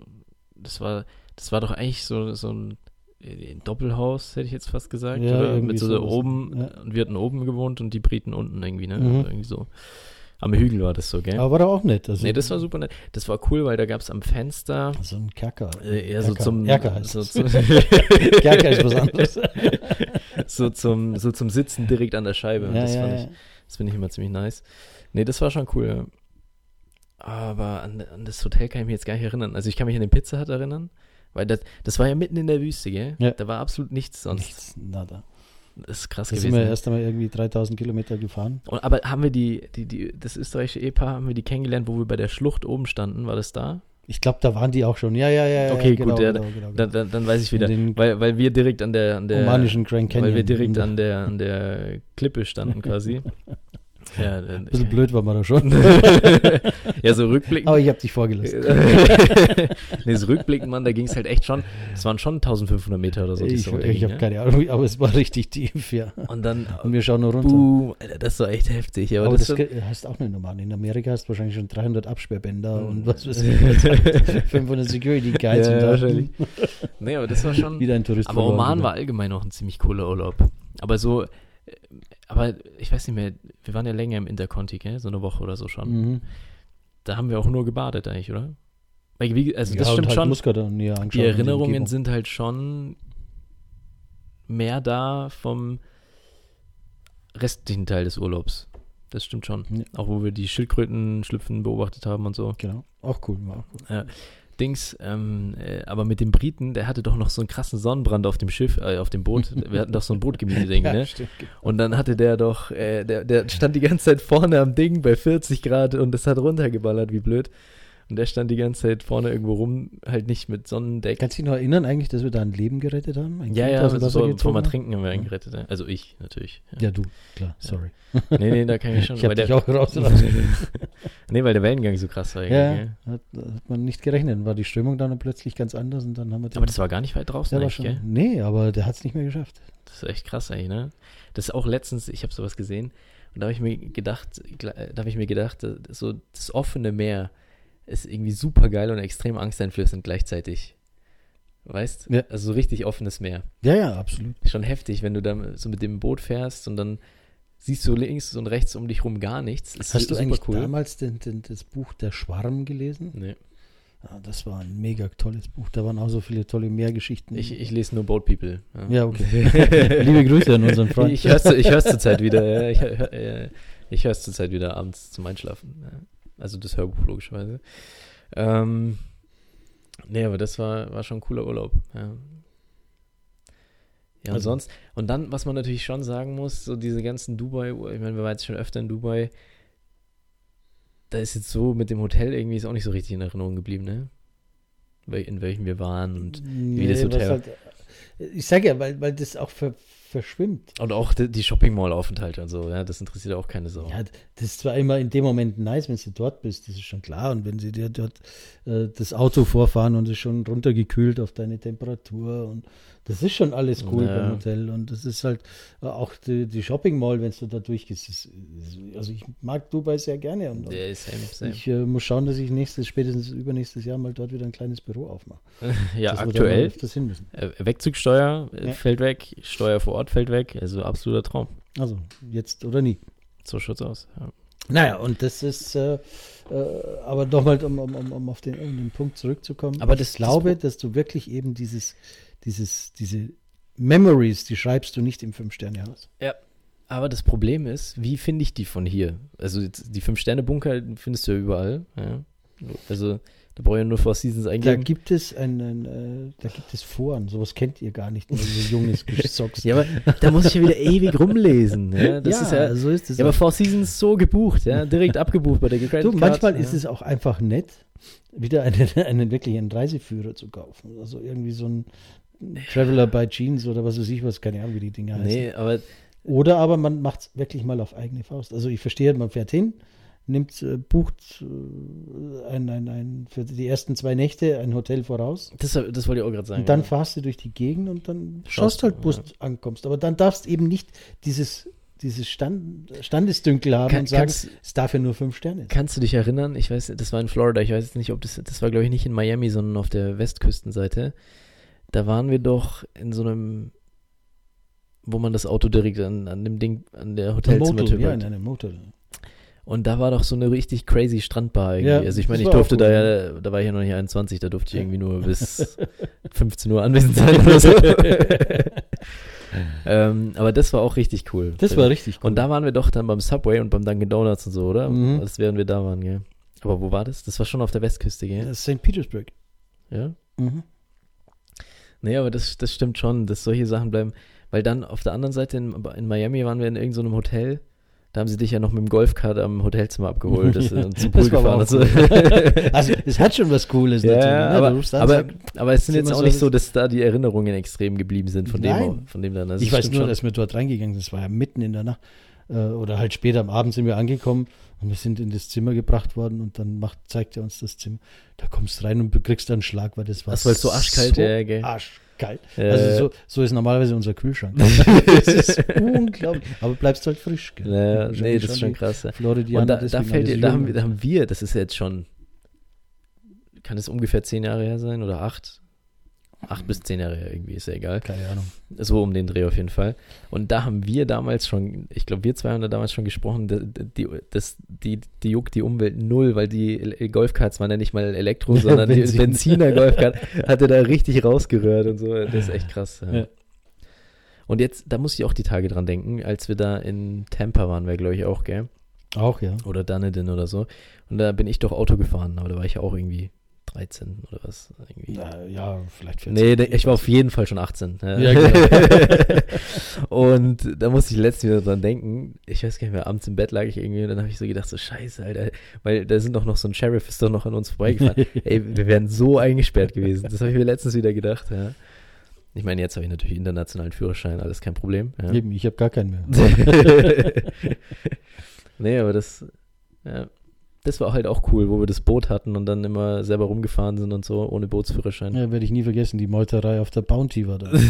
das war, das war doch eigentlich so, so ein, ein Doppelhaus, hätte ich jetzt fast gesagt, Ja, oder? Mit so sowas. oben, Ja. und wir hatten oben gewohnt und die Briten unten irgendwie, ne? Mhm. Irgendwie so. Am Hügel war das so, gell? aber war doch auch nett. Also, nee, das war super nett. Das war cool, weil da gab es am Fenster, So ein Kerker. äh, eher so zum, Erker heißt so, zum, [laughs] [laughs] Kerker ist was anderes. [laughs] so zum, so zum Sitzen direkt an der Scheibe. Ja, das ja, fand ja. ich, Das finde ich immer ziemlich nice. Nee, das war schon cool. Aber an, an das Hotel kann ich mich jetzt gar nicht erinnern. Also ich kann mich an den Pizza Hut erinnern, weil das, das war ja mitten in der Wüste, gell? Ja. Da war absolut nichts sonst. Nichts, nada. Das ist krass Da sind gewesen. wir erst einmal irgendwie 3000 Kilometer gefahren. Und, aber haben wir die, die, die, das österreichische Ehepaar, haben wir die kennengelernt, wo wir bei der Schlucht oben standen? War das da? Ich glaube, da waren die auch schon. Ja, ja, ja. ja, Okay, genau, gut, ja, genau, genau, Dann, dann, dann weiß ich wieder. Weil, weil wir direkt an der, an der omanischen Grand Canyon. weil wir direkt an der, an der Klippe standen quasi. [laughs] ja, Ein bisschen blöd war man da schon. [laughs] ja, so rückblickend. Aber ich habe dich vorgelassen. [laughs] nee, so rückblickend, Mann, da ging es halt echt schon, es waren schon 1500 Meter oder so. die ich Story ich habe ja. keine Ahnung, aber es war richtig tief, ja. Und dann, Und wir schauen nur runter. boom, Alter, das war echt heftig. Aber, aber das, das hast auch nicht normal. In Amerika hast du wahrscheinlich schon 300 Absperrbänder Mhm. und was weiß ich. [laughs] 500 Security Guides Ja, und wahrscheinlich. nee, aber das war schon, wieder ein Tourist aber Oman war allgemein auch ein ziemlich cooler Urlaub. Aber so, äh, aber ich weiß nicht mehr, wir waren ja länger im Interconti, gell? So eine Woche oder so schon. Mhm. Da haben wir auch nur gebadet eigentlich, oder? Weil, wie, also das Ja, stimmt halt schon. Näher anschauen Die Erinnerungen sind halt schon mehr da vom restlichen Teil des Urlaubs. Das stimmt schon. Ja. Auch wo wir die Schildkröten schlüpfen beobachtet haben und so. Genau, auch cool. War auch cool. Dings, ähm, äh, aber mit dem Briten, der hatte doch noch so einen krassen Sonnenbrand auf dem Schiff, äh, auf dem Boot. Wir hatten doch so ein Boot gemietet, [laughs] Ja, ne? stimmt. Und dann hatte der doch, äh, der, der stand die ganze Zeit vorne am Ding bei 40 Grad und es hat runtergeballert, wie blöd. Und der stand die ganze Zeit vorne irgendwo rum, halt nicht mit Sonnendeck. Kannst du dich noch erinnern eigentlich, dass wir da ein Leben gerettet haben? Ein Ja, Kind ja, also Wasser so, gezogen vom haben? Wir einen gerettet. Also ich, natürlich. Ja. Ja, du, klar, sorry. [laughs] Nee, nee, da kann ich schon. Ich weil dich der, auch rausgelassen. [laughs] nee, weil der Wellengang so krass war. ja, gell? hat, hat man nicht gerechnet. Dann war die Strömung dann plötzlich ganz anders und dann haben wir Aber das war gar nicht weit draußen der war schon, gell? Nee, aber der hat es nicht mehr geschafft. Das ist echt krass eigentlich, ne? Das ist auch letztens, ich habe sowas gesehen und da habe ich mir gedacht, gla- da habe ich mir gedacht, äh, so das offene Meer ist irgendwie super geil und extrem angsteinflößend gleichzeitig. Weißt? Ja. Also so richtig offenes Meer. Ja, ja, absolut. Schon heftig, wenn du da so mit dem Boot fährst und dann siehst du links und rechts um dich rum gar nichts. Ist Hast du eigentlich cool. damals den, den, das Buch Der Schwarm gelesen? Nee. Ja, das war ein mega tolles Buch. Da waren auch so viele tolle Meergeschichten. Ich, ich lese nur Boat People. ja, okay. [laughs] Liebe Grüße an unseren Freund. Ich höre es ich hör's zurzeit wieder. Ja. Ich, hör, äh, ich höre es zurzeit wieder abends zum Einschlafen. Also das Hörbuch logischerweise. Ähm, nee, aber das war, war schon ein cooler Urlaub. Ja, ja und Also- sonst. Und dann, was man natürlich schon sagen muss, so diese ganzen Dubai, ich meine, wir waren jetzt schon öfter in Dubai. Da ist jetzt so mit dem Hotel irgendwie ist auch nicht so richtig in Erinnerung geblieben, ne? In welchem wir waren und nee, das was Hotel. Halt, ich sage ja, weil, weil das auch ver, verschwimmt. Und auch die, die Shopping Mall Aufenthalte und so, ja, das interessiert auch keine Sau. Ja, das ist zwar immer in dem Moment nice, wenn du dort bist, das ist schon klar. Und wenn sie dir dort äh, das Auto vorfahren und es schon runtergekühlt auf deine Temperatur und das ist schon alles cool Ja. beim Hotel. Und das ist halt äh, auch die, die Shopping Mall, wenn du da durchgehst. Das, ist- also ich mag Dubai sehr gerne und, ist same, same. ich äh, muss schauen, dass ich nächstes, spätestens übernächstes Jahr mal dort wieder ein kleines Büro aufmache. [laughs] ja, aktuell. öfters hin müssen. Äh, Wegzugsteuer äh, Ja. fällt weg, Steuer vor Ort fällt weg, also absoluter Traum. Also jetzt oder nie. So schaut's aus. Ja. Naja, und das ist, äh, äh, aber nochmal, um, um, um, auf den, um den Punkt zurückzukommen. Aber ich das- glaube, dass du wirklich eben dieses, dieses, diese Memories, die schreibst du nicht im Fünf-Sterne-Haus. Aber das Problem ist, wie finde ich die von hier? Also die Fünf-Sterne-Bunker findest du ja überall. Ja. Also da brauche ich ja nur Four Seasons Da eingeben. gibt es einen, äh, da gibt es Foren, sowas kennt ihr gar nicht, wenn so junges [laughs] Gesocks. Ja, aber da muss ich ja wieder ewig rumlesen. Ja, [laughs] das ist ja, so ist es. ja, aber. Four Seasons so gebucht, ja, direkt abgebucht bei der Credit du, manchmal ja. ist es auch einfach nett, wieder einen, [laughs] einen wirklich einen Reiseführer zu kaufen. Also irgendwie so ein Traveler by Jeans oder was weiß ich was, keine Ahnung, wie die Dinger heißen. Nee, aber Oder aber man macht es wirklich mal auf eigene Faust. Also ich verstehe, man fährt hin, nimmt, äh, bucht äh, ein, ein, ein, für die ersten zwei Nächte ein Hotel voraus das, das wollte ich auch gerade sagen. und dann ja. fahrst du durch die Gegend und dann Schaust schaust halt, du, wo ja. du ankommst. Aber dann darfst eben nicht dieses, dieses Stand, Standesdünkel haben Kann- und sagen, kannst- es darf ja nur fünf Sterne. Kannst du dich erinnern? Ich weiß, das war in Florida. Ich weiß jetzt nicht, ob das, das war glaube ich nicht in Miami, sondern auf der Westküstenseite. Da waren wir doch in so einem, wo man das Auto direkt an, an dem Ding, an der Hotelzimmertür ja, in einem Motel. Und da war doch so eine richtig crazy Strandbar irgendwie. Ja, also ich das meine, ich durfte da ja. da war ich ja noch nicht 21, da durfte ich irgendwie nur [laughs] bis 15 Uhr anwesend sein oder so. [laughs] ähm, aber das war auch richtig cool. Das war richtig cool. Und da waren wir doch dann beim Subway und beim Dunkin' Donuts und so, oder? Mhm. Als während wir da waren, gell? Aber wo war das? Das war schon auf der Westküste, gell? Das ist St. Petersburg. Ja? Mhm. Nee, aber das, das stimmt schon, dass solche Sachen bleiben. Weil dann auf der anderen Seite in, in Miami waren wir in irgendeinem so Hotel. Da haben sie dich ja noch mit dem Golfkart am Hotelzimmer abgeholt dass, [laughs] Ja, und zum Pool das gefahren cool. [laughs] also es hat schon was Cooles Ja, natürlich. ne? aber, an, aber, sagst, aber es sind Ist jetzt auch nicht so, dass da die Erinnerungen extrem geblieben sind von dem, Nein. von dem dann. Also ich es weiß nur, schon. dass wir dort reingegangen sind. Das war ja mitten in der Nacht. Äh, oder halt später am Abend sind wir angekommen und wir sind in das Zimmer gebracht worden und dann macht, zeigt er uns das Zimmer. Da kommst du rein und kriegst dann einen Schlag, weil das war Das war so arschkalt, so ja, gell. arschkalt. Ja. Also so, so ist normalerweise unser Kühlschrank. [laughs] das ist unglaublich. Aber bleibst halt frisch. Gell? Ja, Wahrscheinlich nee, das ist schon krass. ja. Und da, da, fällt dir, da, haben, wir- da haben wir, das ist jetzt schon, kann es ungefähr zehn Jahre her sein oder acht? Acht bis zehn Jahre irgendwie, ist ja egal. Keine Ahnung. So um den Dreh auf jeden Fall. Und da haben wir damals schon, ich glaube, wir zwei haben da damals schon gesprochen, die, die, das, die, die juckt die Umwelt null, weil die Golfkarts waren ja nicht mal Elektro, [laughs] sondern die Benzin. Benziner [laughs] Golfkart hat er da richtig rausgerührt und so. Das ist echt krass. Ja. Ja. Und jetzt, da muss ich auch die Tage dran denken, als wir da in Tampa waren, wir glaube ich auch, gell? Auch, ja. Oder Dunedin oder so. Und da bin ich doch Auto gefahren, aber da war ich ja auch irgendwie 13 oder was. Irgendwie. Ja, ja vielleicht 14. Nee, ich war auf jeden Fall schon 18. Ja, Ja, genau. [laughs] und da musste ich letztens wieder dran denken. Ich weiß gar nicht mehr, abends im Bett lag ich irgendwie und dann habe ich so gedacht, so scheiße, Alter. Weil da sind doch noch so ein Sheriff, ist doch noch an uns vorbeigefahren. [laughs] Ey, wir wären so eingesperrt gewesen. Das habe ich mir letztens wieder gedacht, ja. Ich meine, jetzt habe ich natürlich internationalen Führerschein, alles kein Problem. Ja. Eben, ich habe gar keinen mehr. [laughs] nee, aber das, ja, das war halt auch cool, wo wir das Boot hatten und dann immer selber rumgefahren sind und so, ohne Bootsführerschein. Ja, werde ich nie vergessen, die Meuterei auf der Bounty war da. [laughs]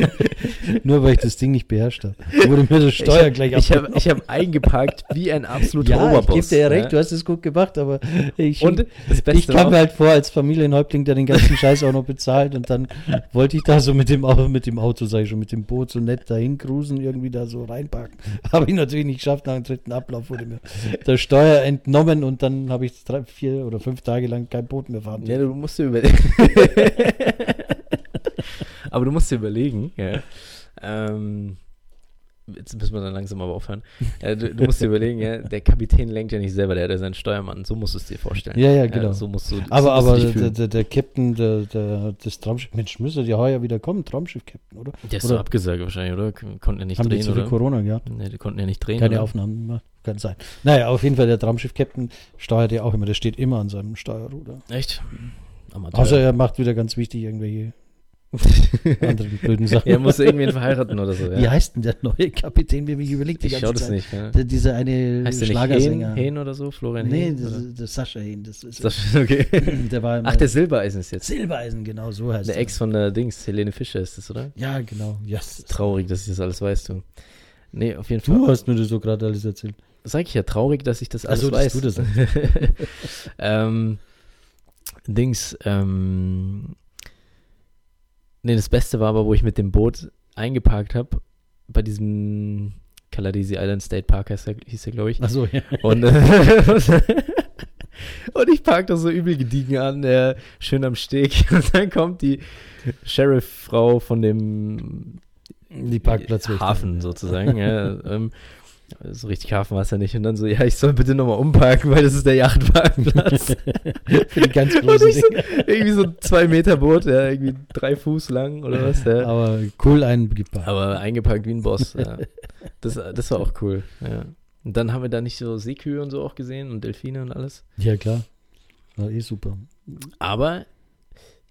Äh, [laughs] Nur weil ich das Ding nicht beherrscht habe. Wurde mir das Steuer ich gleich ich habe ich hab eingeparkt wie ein absoluter Ja, ich Oberboss. gebe dir ja recht, ja. du hast es gut gemacht, aber ich, Und das ich Beste kam war, mir halt vor als Familienhäuptling, der den ganzen Scheiß auch noch bezahlt und dann wollte ich da so mit dem, mit dem Auto, sag ich schon, mit dem Boot so nett dahin cruisen, irgendwie da so reinpacken. [laughs] Habe ich natürlich nicht geschafft, nach dem dritten Ablauf wurde mir der Steuer entnommen und dann habe ich drei, vier oder fünf Tage lang kein Boot mehr fahren ja, du musst dir überlegen. [laughs] aber du musst dir überlegen, ja. Ähm, jetzt müssen wir dann langsam aber aufhören. Ja, du, du musst dir überlegen, ja, der Kapitän lenkt ja nicht selber, der hat ja seinen Steuermann. So musst du es dir vorstellen. Ja, ja, genau. so musst du, so Aber, du aber der, der, der Captain der, der, des Traumschiffs, Mensch, müsste ja heuer wieder kommen, Traumschiff-Captain, oder? Der ist oder- so abgesagt wahrscheinlich, oder? Konnten ja nicht Haben die drehen, zu viel? Corona gehabt? Nee, die konnten ja nicht drehen. Keine oder? Aufnahmen gemacht, kann sein. Naja, auf jeden Fall, der Traumschiff-Captain steuert ja auch immer, der steht immer an seinem Steuerruder. Echt? Amateur. Außer er macht wieder ganz wichtig irgendwelche [laughs] anderen blöden Sachen. er muss irgendwen verheiraten oder so. [laughs] Ja. Wie heißt denn der neue Kapitän, wie mich überlegt die ich ganze schau das Zeit? nicht. Ja. Der, dieser eine Heißt Schlagersänger. Hehn, Hehn oder so? Florian nee, Hehn? das, oder? ist- der Sascha Hehn. Das ist, Das, [laughs] okay. der war Ach, der Silbereisen ist jetzt. Silbereisen, genau, so heißt Der er. Ex von der Dings, Helene Fischer ist das, oder? Ja, genau. Yes. Traurig, dass ich das alles weiß, du. Nee, auf jeden Fall. Du hast mir das so gerade alles erzählt. Sag ich ja, traurig, dass ich das alles Also, dass weiß. du das ähm, Dings, ähm, nee, das Beste war aber, wo ich mit dem Boot eingeparkt habe, bei diesem Kaladisi Island State Park heißt der, hieß der, glaube ich. Achso, ja. Und, äh, [laughs] und ich park da so übel gediegen an, äh, schön am Steg. [laughs] Und dann kommt die Sheriff-Frau von dem Die Parkplatzwächter. Hafen sozusagen. ja, [laughs] ähm, so richtig Hafen war es ja nicht. Und dann so, ja, ich soll bitte nochmal umparken, weil das ist der Yachtparkplatz. [laughs] Für die ganz [laughs] und großen ich so, irgendwie so ein zwei Meter Boot, ja, irgendwie drei Fuß lang oder was. Ja. Aber cool eingepackt. Aber eingepackt wie ein Boss. Ja. [laughs] Das, das war auch cool. Ja. Und dann haben wir da nicht so Seekühe und so auch gesehen und Delfine und alles. Ja, klar. War eh super. Aber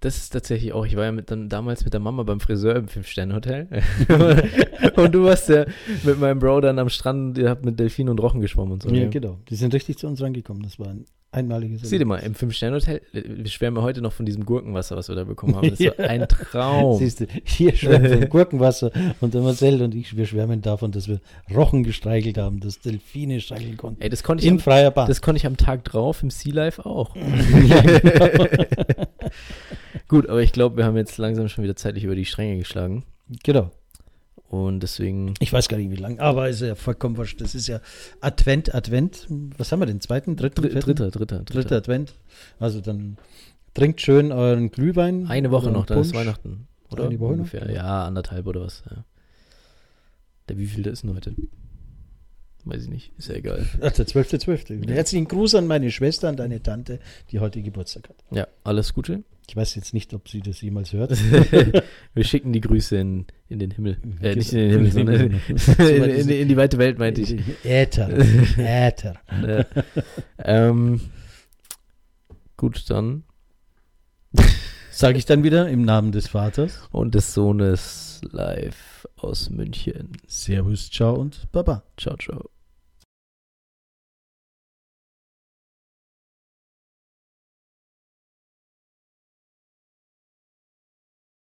das ist tatsächlich auch, ich war ja mit, dann, damals mit der Mama beim Friseur im Fünf-Sterne-Hotel. [laughs] und du warst ja mit meinem Bro dann am Strand, ihr habt mit Delfinen und Rochen geschwommen und so. Ja, ja. genau. Die sind richtig zu uns rangekommen. Das war ein einmaliges Sieh dir mal, im Fünf-Sterne-Hotel, wir schwärmen heute noch von diesem Gurkenwasser, was wir da bekommen haben. Das [laughs] Ja. war ein Traum. Siehst du, hier schwärmt vom Gurkenwasser und der Marcel und ich, wir schwärmen davon, dass wir Rochen gestreichelt haben, dass Delfine streicheln konnten. Ey, das konnte ich, In am, freier Bahn. das konnte ich am Tag drauf im Sea Life auch. [laughs] ja, genau. Gut, aber ich glaube, wir haben jetzt langsam schon wieder zeitlich über die Stränge geschlagen. genau. Und deswegen, Ich weiß gar nicht, wie lang, aber ist ja vollkommen wurscht. Das ist ja Advent, Advent. Was haben wir denn? Zweiten, dritten, dritter, dritter, dritter dritter. Advent. Also dann trinkt schön euren Glühwein. Eine Woche noch, dann ist. Weihnachten. Oder? Eine Woche noch? Ungefähr. Ja, anderthalb oder was. Ja. Der wievielte ist denn heute? Weiß ich nicht. Ist ja egal. Ach, der 12.12. Ja. Herzlichen Gruß an meine Schwester und deine Tante, die heute Geburtstag hat. Ja, alles Gute. Ich weiß jetzt nicht, ob sie das jemals hört. [laughs] Wir schicken die Grüße in, in den Himmel. Äh, Genau. nicht in den Himmel, sondern [laughs] in, in, in die weite Welt, meinte ich. Äther. [laughs] Äther. Ja. ähm, gut, dann. Sage ich dann wieder im Namen des Vaters. Und des Sohnes live aus München. Servus, ciao und baba. Ciao, ciao.